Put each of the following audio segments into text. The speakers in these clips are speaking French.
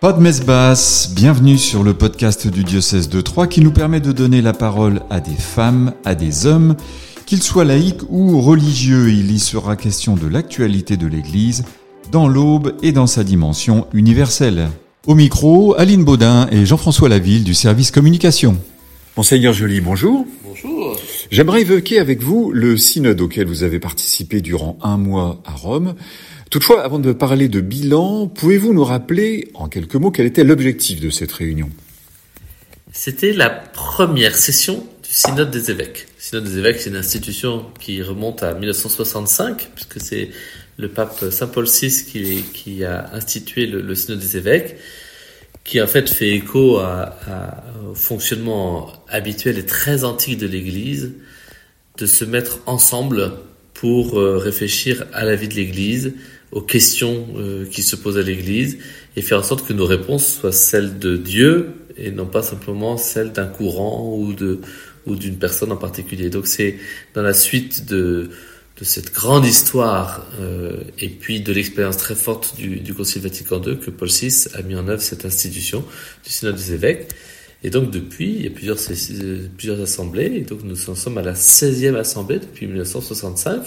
Pas de messe basse, bienvenue sur le podcast du diocèse de Troyes qui nous permet de donner la parole à des femmes, à des hommes, qu'ils soient laïcs ou religieux. Il y sera question de l'actualité de l'Église dans l'aube et dans sa dimension universelle. Au micro, Aline Baudin et Jean-François Laville du service communication. Monseigneur Joly, bonjour. Bonjour. J'aimerais évoquer avec vous le synode auquel vous avez participé durant un mois à Rome. Toutefois, avant de parler de bilan, pouvez-vous nous rappeler en quelques mots quel était l'objectif de cette réunion? C'était la première session du Synode des évêques. Le Synode des évêques, c'est une institution qui remonte à 1965, puisque c'est le pape Saint Paul VI qui, a institué le, Synode des évêques, qui en fait fait écho à, au fonctionnement habituel et très antique de l'Église, de se mettre ensemble pour euh, réfléchir à la vie de l'Église, aux questions euh, qui se posent à l'Église et faire en sorte que nos réponses soient celles de Dieu et non pas simplement celles d'un courant ou de ou d'une personne en particulier. Donc c'est dans la suite de de cette grande histoire euh, et puis de l'expérience très forte du, du Concile Vatican II que Paul VI a mis en œuvre cette institution du Synode des évêques. Et donc depuis, il y a plusieurs, plusieurs assemblées, et donc nous en sommes à la 16e assemblée depuis 1965.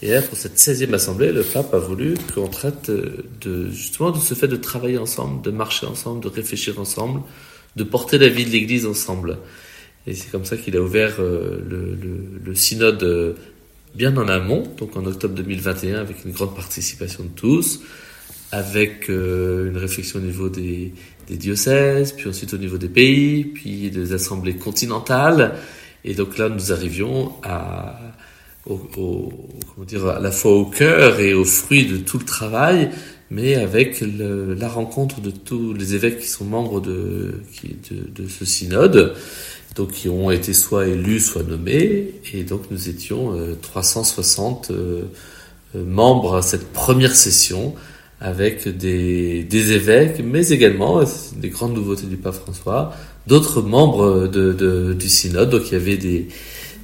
Et là, pour cette 16e assemblée, le pape a voulu qu'on traite de, justement de ce fait de travailler ensemble, de marcher ensemble, de réfléchir ensemble, de porter la vie de l'Église ensemble. Et c'est comme ça qu'il a ouvert euh, le, synode euh, bien en amont, donc en octobre 2021, avec une grande participation de tous, avec euh, une réflexion au niveau des diocèses, puis ensuite au niveau des pays, puis des assemblées continentales. Et donc là, nous arrivions à au, au, comment dire, à la fois au cœur et au fruit de tout le travail, mais avec le, la rencontre de tous les évêques qui sont membres de, de, de, ce synode, donc qui ont été soit élus, soit nommés, et donc nous étions euh, 360 euh, membres à cette première session, avec des, des évêques, mais également des grandes nouveautés du pape François, d'autres membres de, de, du synode, donc il y avait des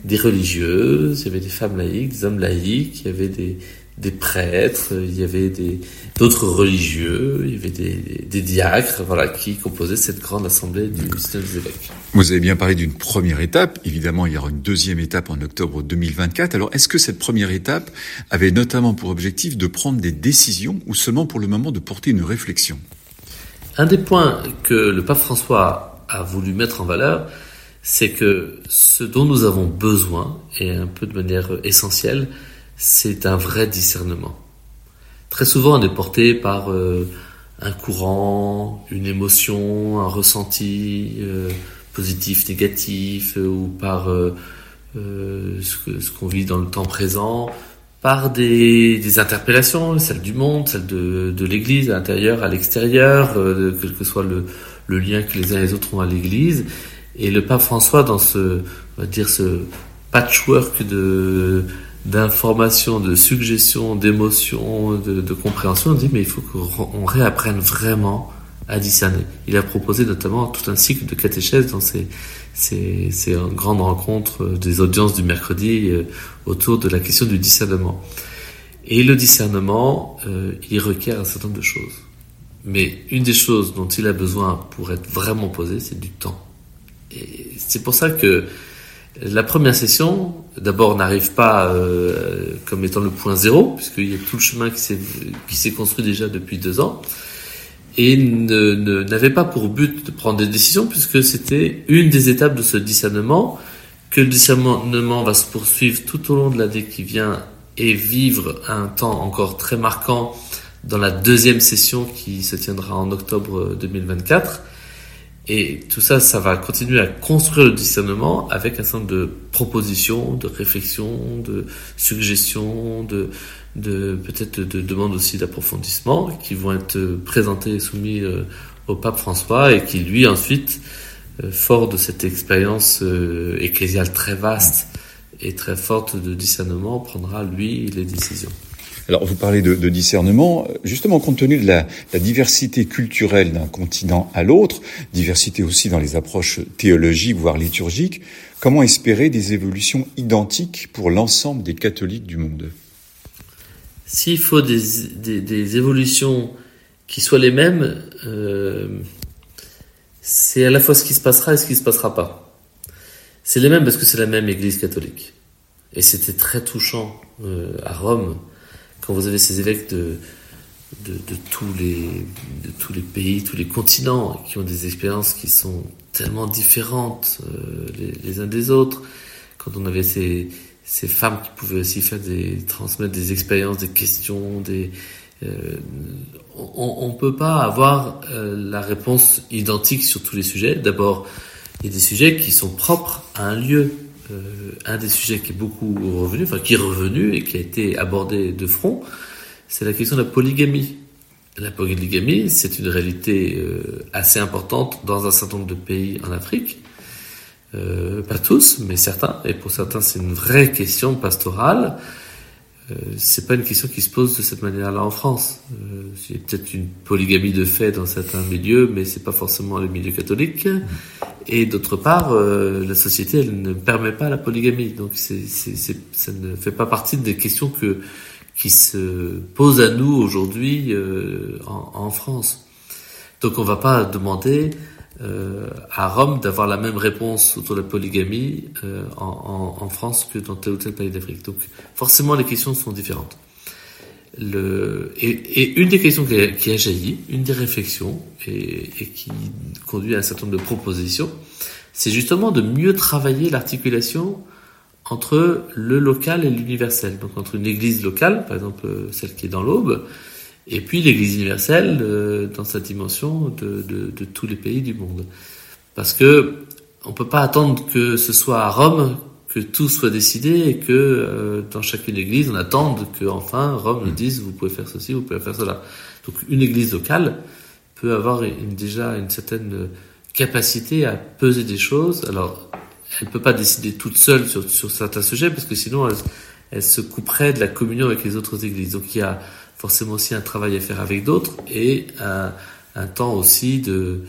des religieuses, il y avait des femmes laïques, des hommes laïcs, il y avait des, des prêtres, il y avait des d'autres religieux, il y avait des, des diacres, voilà, qui composaient cette grande assemblée du synode des évêques. Vous avez bien parlé d'une première étape. Évidemment, il y aura une deuxième étape en octobre 2024. Alors, est-ce que cette première étape avait notamment pour objectif de prendre des décisions ou seulement pour le moment de porter une réflexion? Un des points que le pape François a voulu mettre en valeur, c'est que ce dont nous avons besoin, et un peu de manière essentielle, c'est un vrai discernement. Très souvent, on est porté par euh, un courant, une émotion, un ressenti euh, positif, négatif, euh, ou par ce qu'on vit dans le temps présent, par des, interpellations, celles du monde, celles de, l'Église, à l'intérieur, à l'extérieur, quel que soit le lien que les uns et les autres ont à l'Église. Et le pape François, dans ce, on va dire, ce patchwork de d'informations, de suggestions, d'émotions, de, de, compréhension, on dit mais il faut qu'on réapprenne vraiment à discerner. Il a proposé notamment tout un cycle de catéchèse dans ces, ces, ces grandes rencontres des audiences du mercredi euh, autour de la question du discernement. Et le discernement, euh, il requiert un certain nombre de choses. Mais une des choses dont il a besoin pour être vraiment posé, c'est du temps. C'est pour ça que la première session, d'abord, n'arrive pas euh, comme étant le point zéro, puisqu'il y a tout le chemin qui s'est, construit déjà depuis deux ans, et n'avait pas pour but de prendre des décisions, puisque c'était une des étapes de ce discernement, que le discernement va se poursuivre tout au long de l'année qui vient et vivre un temps encore très marquant dans la deuxième session qui se tiendra en octobre 2024 et tout ça, ça va continuer à construire le discernement avec un certain de propositions, de réflexions, de suggestions, de, peut-être de, de demandes aussi d'approfondissement qui vont être présentées et soumises euh, au pape François et qui lui ensuite, euh, fort de cette expérience euh, ecclésiale très vaste et très forte de discernement, prendra lui les décisions. Alors, vous parlez de, discernement, justement compte tenu de la, diversité culturelle d'un continent à l'autre, diversité aussi dans les approches théologiques, voire liturgiques, comment espérer des évolutions identiques pour l'ensemble des catholiques du monde? S'il faut des, évolutions qui soient les mêmes, euh, c'est à la fois ce qui se passera et ce qui se passera pas. C'est les mêmes parce que c'est la même Église catholique. Et c'était très touchant euh, à Rome quand vous avez ces évêques de, de, de, tous les, de tous les pays, tous les continents, qui ont des expériences qui sont tellement différentes euh, les, les, uns des autres. Quand on avait ces, ces femmes qui pouvaient aussi faire des, transmettre des expériences, des questions, des, euh, on ne peut pas avoir euh, la réponse identique sur tous les sujets. D'abord, il y a des sujets qui sont propres à un lieu. Euh, un des sujets qui est beaucoup revenu, enfin qui est revenu et qui a été abordé de front, c'est la question de la polygamie. La polygamie, c'est une réalité euh, assez importante dans un certain nombre de pays en Afrique. Euh, pas tous, mais certains. Et pour certains, c'est une vraie question pastorale. Euh, c'est pas une question qui se pose de cette manière-là en France. Euh, il y a peut-être une polygamie de fait dans certains milieux, mais c'est pas forcément le milieu catholique. Et d'autre part, euh, la société elle ne permet pas la polygamie, donc c'est, c'est, c'est, ça ne fait pas partie des questions que qui se posent à nous aujourd'hui euh, en, en, France. Donc on va pas demander euh, à Rome d'avoir la même réponse autour de la polygamie euh, en, France que dans tel ou tel pays d'Afrique. Donc forcément les questions sont différentes. Et, une des questions qui a, jailli, une des réflexions et, et, qui conduit à un certain nombre de propositions, c'est justement de mieux travailler l'articulation entre le local et l'universel. Donc entre une église locale, par exemple celle qui est dans l'Aube, et puis l'Église universelle euh, dans sa dimension de, de, de, tous les pays du monde. Parce que on peut pas attendre que ce soit à Rome que tout soit décidé et que euh, dans chacune église on attende que enfin Rome nous dise vous pouvez faire ceci, vous pouvez faire cela. Donc une église locale peut avoir une, déjà une certaine capacité à peser des choses. Alors elle peut pas décider toute seule sur, sur certains sujets parce que sinon elle, elle se couperait de la communion avec les autres églises. Donc il y a forcément aussi un travail à faire avec d'autres et un, temps aussi de,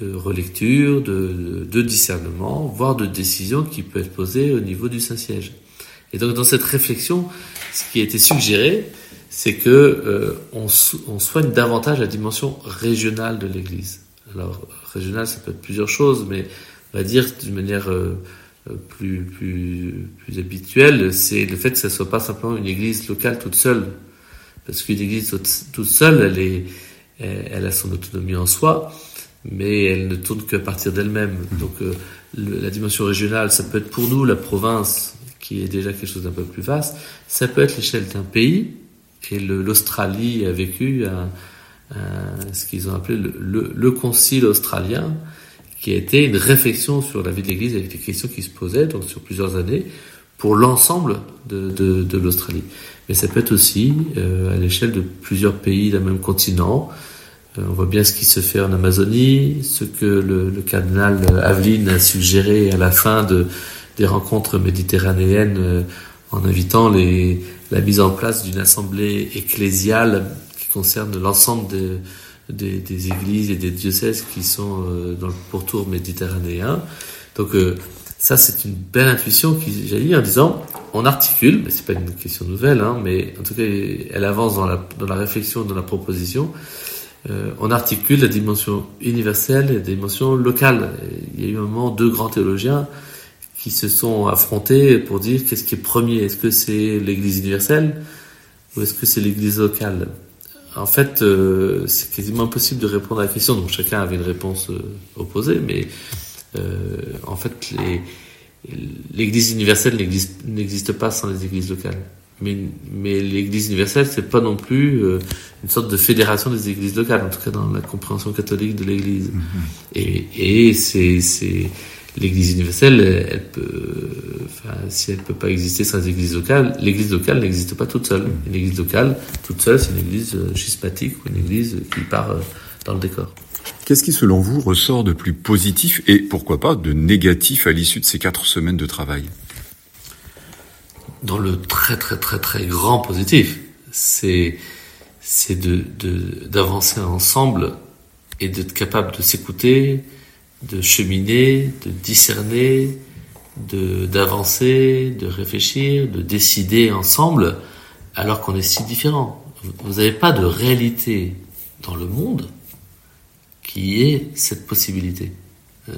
de relecture, de, de, discernement, voire de décision qui peut être posée au niveau du Saint-Siège. Et donc dans cette réflexion, ce qui a été suggéré, c'est que euh, on, soigne davantage la dimension régionale de l'Église. Alors régionale, ça peut être plusieurs choses, mais on va dire d'une manière euh, plus, plus, plus habituelle, c'est le fait que ça soit pas simplement une Église locale toute seule, parce qu'une église toute seule, elle, a son autonomie en soi, mais elle ne tourne qu'à partir d'elle-même. Donc euh, la dimension régionale, ça peut être pour nous la province, qui est déjà quelque chose d'un peu plus vaste, ça peut être l'échelle d'un pays, et l'Australie a vécu ce qu'ils ont appelé le, le, le, concile australien, qui a été une réflexion sur la vie de l'Église avec des questions qui se posaient, donc sur plusieurs années, pour l'ensemble de, de, de l'Australie mais ça peut être aussi euh, à l'échelle de plusieurs pays d'un même continent. Euh, on voit bien ce qui se fait en Amazonie, ce que le, le cardinal Aveline a suggéré à la fin de, des rencontres méditerranéennes euh, en invitant les, la mise en place d'une assemblée ecclésiale qui concerne l'ensemble de, des, des, églises et des diocèses qui sont euh, dans le pourtour méditerranéen. Donc euh, ça, c'est une belle intuition qui jaillit en disant, on articule, mais c'est pas une question nouvelle, hein, mais en tout cas, elle avance dans la, réflexion, dans la proposition. Euh, on articule la dimension universelle et la dimension locale. Il y a eu un moment deux grands théologiens qui se sont affrontés pour dire qu'est-ce qui est premier? Est-ce que c'est l'Église universelle ou est-ce que c'est l'Église locale? En fait, euh, c'est quasiment impossible de répondre à la question. Donc chacun avait une réponse euh, opposée, mais en fait, l'Église universelle n'existe pas sans les églises locales. Mais, mais l'Église universelle, c'est pas non plus euh, une sorte de fédération des églises locales, en tout cas dans la compréhension catholique de l'Église. Mm-hmm. Et, et c'est, l'Église universelle, elle peut, enfin, si elle peut pas exister sans les églises locales, l'Église locale n'existe pas toute seule. Une Église locale, toute seule, c'est une Église euh, schismatique ou une Église qui part euh, dans le décor. Qu'est-ce qui, selon vous, ressort de plus positif et pourquoi pas de négatif à l'issue de ces quatre semaines de travail? Dans le très très très très grand positif, c'est c'est de d'avancer ensemble et d'être capable de s'écouter, de cheminer, de discerner, de d'avancer, de réfléchir, de décider ensemble, alors qu'on est si différents. Vous n'avez pas de réalité dans le monde qui ait cette possibilité, euh,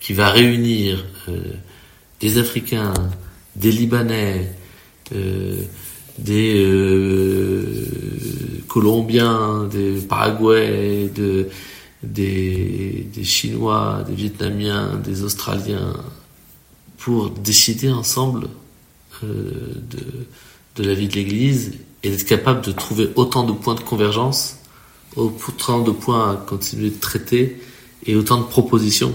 qui va réunir euh, des Africains, des Libanais, euh, des Colombiens, des Paraguais, de, des, Chinois, des Vietnamiens, des Australiens, pour décider ensemble de, de la vie de l'Église et d'être capable de trouver autant de points de convergence, autant de points à continuer de traiter et autant de propositions.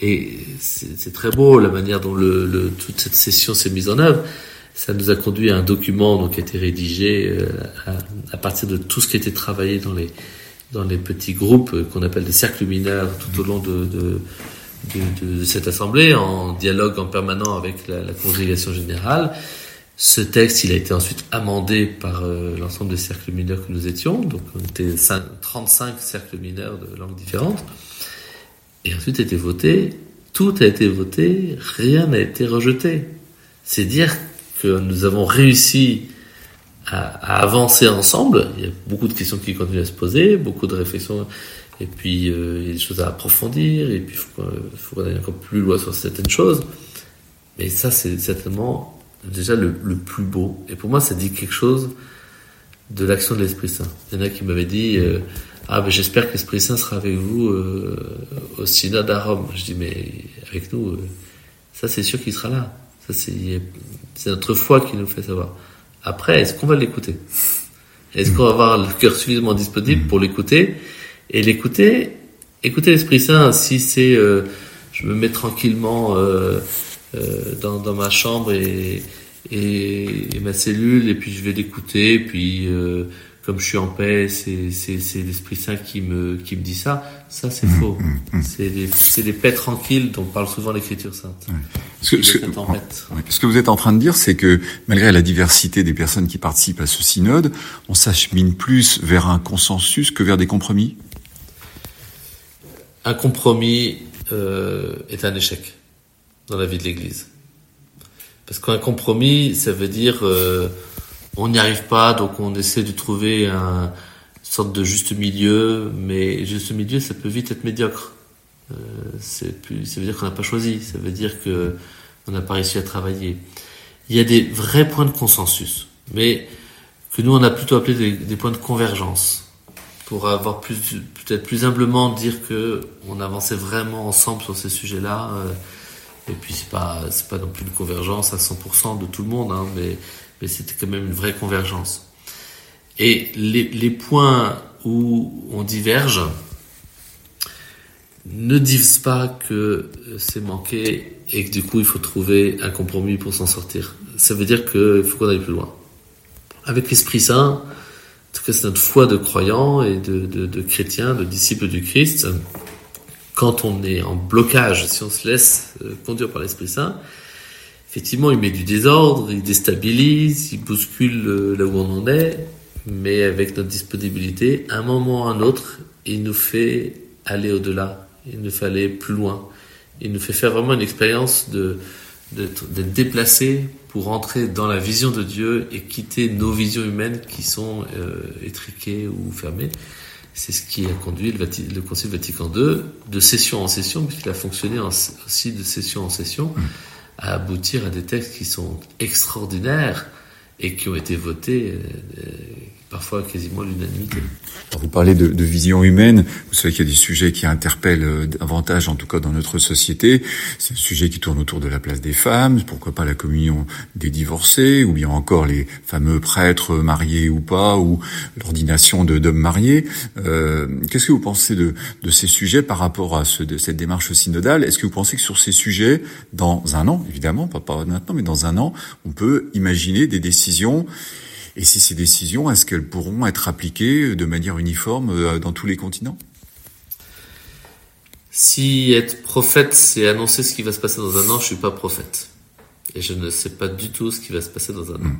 Et c'est très beau la manière dont toute cette session s'est mise en œuvre. Ça nous a conduit à un document qui a été rédigé euh, à, partir de tout ce qui a été travaillé dans les, petits groupes qu'on appelle des cercles mineurs tout au long de, cette assemblée, en dialogue en permanent avec la congrégation générale. Ce texte, il a été ensuite amendé par euh, l'ensemble des cercles mineurs que nous étions. Donc, on était 35 cercles mineurs de langues différentes. Et ensuite a été voté. Tout a été voté. Rien n'a été rejeté. C'est dire que nous avons réussi à, avancer ensemble. Il y a beaucoup de questions qui continuent à se poser, beaucoup de réflexions. Et puis, euh, il y a des choses à approfondir. Et puis, il faut qu'on aille encore plus loin sur certaines choses. Mais ça, c'est certainement déjà le, le, plus beau. Et pour moi, ça dit quelque chose de l'action de l'Esprit Saint. Il y en a qui m'avaient dit euh, Ah, mais j'espère que l'Esprit Saint sera avec vous euh, au synode à Rome. Je dis Mais avec nous, euh, ça c'est sûr qu'il sera là. Ça c'est notre foi qui nous fait savoir. Après, est-ce qu'on va l'écouter? Est-ce qu'on va avoir le cœur suffisamment disponible pour l'écouter? Et l'écouter, écouter l'Esprit Saint, si c'est je me mets tranquillement euh, dans, dans, ma chambre et, et, et, ma cellule, et puis je vais l'écouter, puis euh, comme je suis en paix, c'est, l'Esprit Saint qui me, qui me dit ça. Ça, c'est mmh, faux. Mmh, mmh. C'est, les, paix tranquilles dont parle souvent l'Écriture sainte. Ce, que, ce, que, ce que vous êtes en train de dire, c'est que malgré la diversité des personnes qui participent à ce synode, on s'achemine plus vers un consensus que vers des compromis? Un compromis euh, est un échec dans la vie de l'Église. Parce qu'un compromis, ça veut dire euh, on n'y arrive pas, donc on essaie de trouver un, une sorte de juste milieu, mais juste milieu, ça peut vite être médiocre. Euh, plus, ça veut dire qu'on n'a pas choisi, ça veut dire que on n'a pas réussi à travailler. Il y a des vrais points de consensus, mais que nous on a plutôt appelé des, des points de convergence, pour avoir plus, peut-être plus humblement dire que on avançait vraiment ensemble sur ces sujets-là. Euh, et puis c'est pas c'est pas non plus une convergence à 100% de tout le monde, hein, mais mais c'était quand même une vraie convergence. Et les, les points où on diverge ne disent pas que c'est manqué et que du coup il faut trouver un compromis pour s'en sortir. Ça veut dire qu'il faut qu'on aille plus loin. Avec l'Esprit Saint, en tout cas c'est notre foi de croyants et de, de, de chrétiens, de disciples du Christ, quand on est en blocage, si on se laisse euh, conduire par l'Esprit Saint, effectivement, il met du désordre, il déstabilise, il bouscule euh, là où on en est, mais avec notre disponibilité, à un moment ou à un autre, il nous fait aller au-delà, il nous fait aller plus loin, il nous fait faire vraiment une expérience de d'être déplacé pour entrer dans la vision de Dieu et quitter nos visions humaines qui sont euh, étriquées ou fermées. C'est ce qui a conduit le, le, Concile Vatican II, de session en session, puisqu'il a fonctionné en, aussi de session en session, mmh. à aboutir à des textes qui sont extraordinaires et qui ont été votés euh, parfois quasiment l'unanimité. Vous parlez de, de, vision humaine. Vous savez qu'il y a des sujets qui interpellent euh, davantage, en tout cas dans notre société. C'est un sujet qui tourne autour de la place des femmes. Pourquoi pas la communion des divorcés, ou bien encore les fameux prêtres mariés ou pas, ou l'ordination d'hommes mariés. Euh, Qu'est-ce que vous pensez de, de, ces sujets par rapport à ce, de cette démarche synodale? Est-ce que vous pensez que sur ces sujets, dans un an, évidemment, pas, pas maintenant, mais dans un an, on peut imaginer des décisions et si ces décisions, est-ce qu'elles pourront être appliquées de manière uniforme euh, dans tous les continents? Si être prophète, c'est annoncer ce qui va se passer dans un an, je suis pas prophète. Et je ne sais pas du tout ce qui va se passer dans un an. Hmm.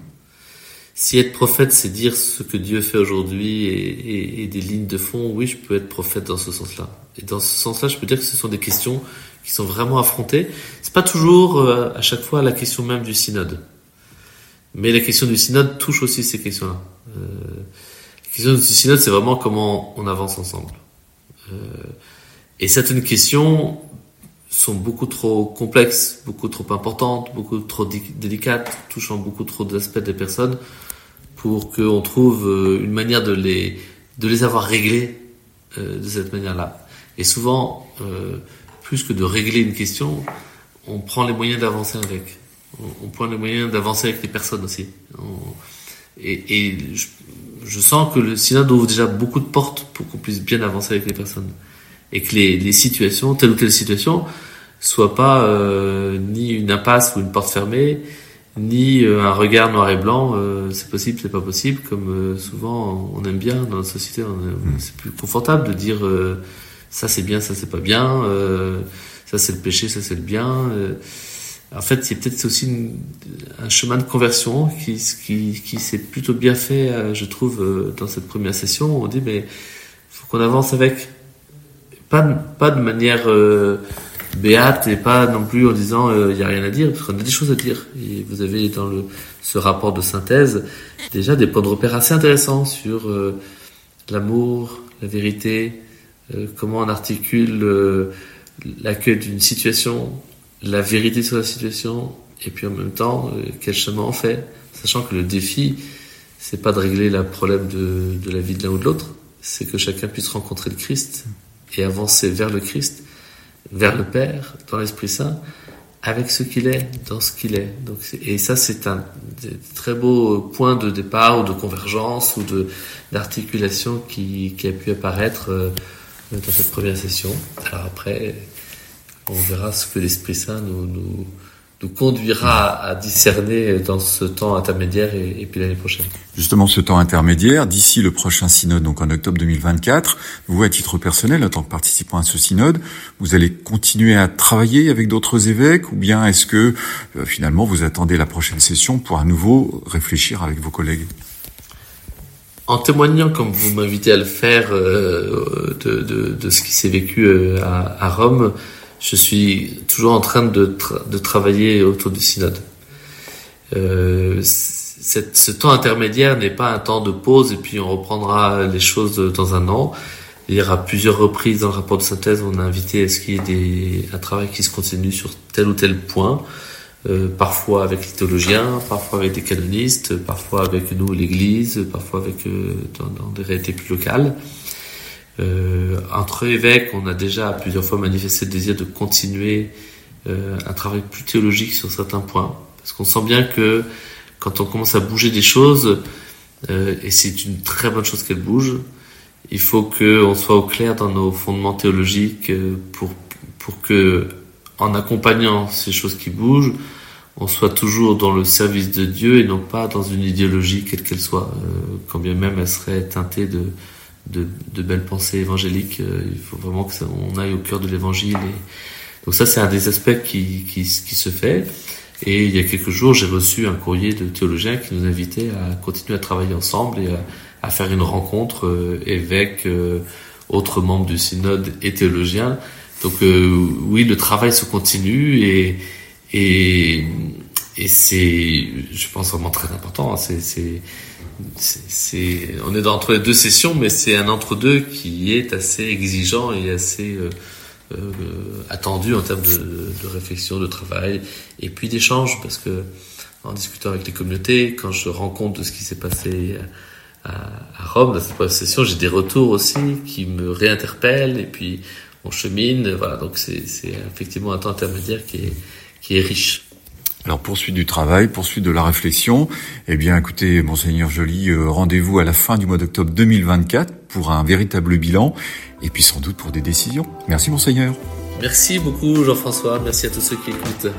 Si être prophète, c'est dire ce que Dieu fait aujourd'hui et, et, et, des lignes de fond, oui, je peux être prophète dans ce sens-là. Et dans ce sens-là, je peux dire que ce sont des questions qui sont vraiment affrontées. C'est pas toujours euh, à chaque fois la question même du synode. Mais la question du synode touche aussi ces questions-là. Euh, question du synode, c'est vraiment comment on avance ensemble. Euh, et certaines questions sont beaucoup trop complexes, beaucoup trop importantes, beaucoup trop délicates, touchant beaucoup trop d'aspects des personnes pour qu'on trouve euh, une manière de les, de les avoir réglées euh, de cette manière-là. Et souvent, plus que de régler une question, on prend les moyens d'avancer avec. On, prend les moyens d'avancer avec les personnes aussi. et, et je, je, sens que le synode ouvre déjà beaucoup de portes pour qu'on puisse bien avancer avec les personnes. Et que les, les situations, telle ou telle situation, soit pas euh, ni une impasse ou une porte fermée, ni euh, un regard noir et blanc, euh, c'est possible, c'est pas possible, comme euh, souvent on aime bien dans la société, mm. c'est plus confortable de dire ça c'est bien, ça c'est pas bien, ça c'est le péché, ça c'est le bien. En fait, c'est peut-être aussi un chemin de conversion qui, s'est plutôt bien fait, je trouve, dans cette première session. On dit mais faut qu'on avance avec, pas de manière béate et pas non plus en disant il euh, n'y a rien à dire, parce qu'on a des choses à dire. Et vous avez dans ce rapport de synthèse déjà des points de repère assez intéressants sur euh, l'amour, la vérité, euh, comment on articule l'accueil d'une situation, la vérité sur la situation, et puis en même temps quel chemin on fait, sachant que le défi c'est pas de régler le problème de, de la vie de l'un ou de l'autre, c'est que chacun puisse rencontrer le Christ et avancer vers le Christ vers le Père, dans l'Esprit Saint, avec ce qu'il est, dans ce qu'il est. Donc, et ça, c'est un très beau point de départ ou de convergence ou de d'articulation qui, qui a pu apparaître euh, dans cette première session. Alors après, on verra ce que l'Esprit Saint nous, nous, nous conduira à discerner dans ce temps intermédiaire et, puis l'année prochaine. Justement, ce temps intermédiaire, d'ici le prochain synode, donc en octobre 2024, vous, à titre personnel, en tant que participant à ce synode, vous allez continuer à travailler avec d'autres évêques ou bien est-ce que euh, finalement vous attendez la prochaine session pour à nouveau réfléchir avec vos collègues? En témoignant, comme vous m'invitez à le faire, euh, de, de, de, ce qui s'est vécu euh, à, à Rome, je suis toujours en train de, de travailler autour du synode. Euh, ce temps intermédiaire n'est pas un temps de pause et puis on reprendra les choses dans un an. Il y aura plusieurs reprises dans le rapport de synthèse on a invité à ce qu'il y ait des, un travail qui se continue sur tel ou tel point, euh, parfois avec les théologiens, parfois avec des canonistes, parfois avec nous l'Église, parfois avec euh, dans, des réalités plus locales. Euh, entre évêques, on a déjà plusieurs fois manifesté le désir de continuer euh, un travail plus théologique sur certains points, parce qu'on sent bien que quand on commence à bouger des choses, euh, et c'est une très bonne chose qu'elle bouge, il faut qu'on soit au clair dans nos fondements théologiques pour, pour que, en accompagnant ces choses qui bougent, on soit toujours dans le service de Dieu et non pas dans une idéologie quelle qu'elle soit, quand bien même elle serait teintée de, de, de, belles pensées évangéliques. Euh, il faut vraiment que ça, aille au cœur de l'évangile. Et... Donc ça, c'est un des aspects qui, qui, qui, se fait. Et il y a quelques jours, j'ai reçu un courrier de théologiens qui nous invitait à continuer à travailler ensemble et à, faire une rencontre euh, évêque, euh, autres membres du synode et théologiens. Donc euh, oui, le travail se continue et, et, et c'est, je pense, vraiment très important. C'est c'est, on est entre les deux sessions, mais c'est un entre-deux qui est assez exigeant et assez euh, euh, attendu en termes de, de, réflexion, de travail et puis d'échange, parce que en discutant avec les communautés, quand je rends compte de ce qui s'est passé à, à Rome dans cette première session, j'ai des retours aussi qui me réinterpellent et puis on chemine. Voilà, donc c'est, c'est effectivement un temps intermédiaire qui est, qui est riche. Alors poursuite du travail, poursuite de la réflexion. Eh bien écoutez, monseigneur Joly, euh, rendez-vous à la fin du mois d'octobre 2024 pour un véritable bilan et puis sans doute pour des décisions. Merci monseigneur. Merci beaucoup Jean-François, merci à tous ceux qui écoutent.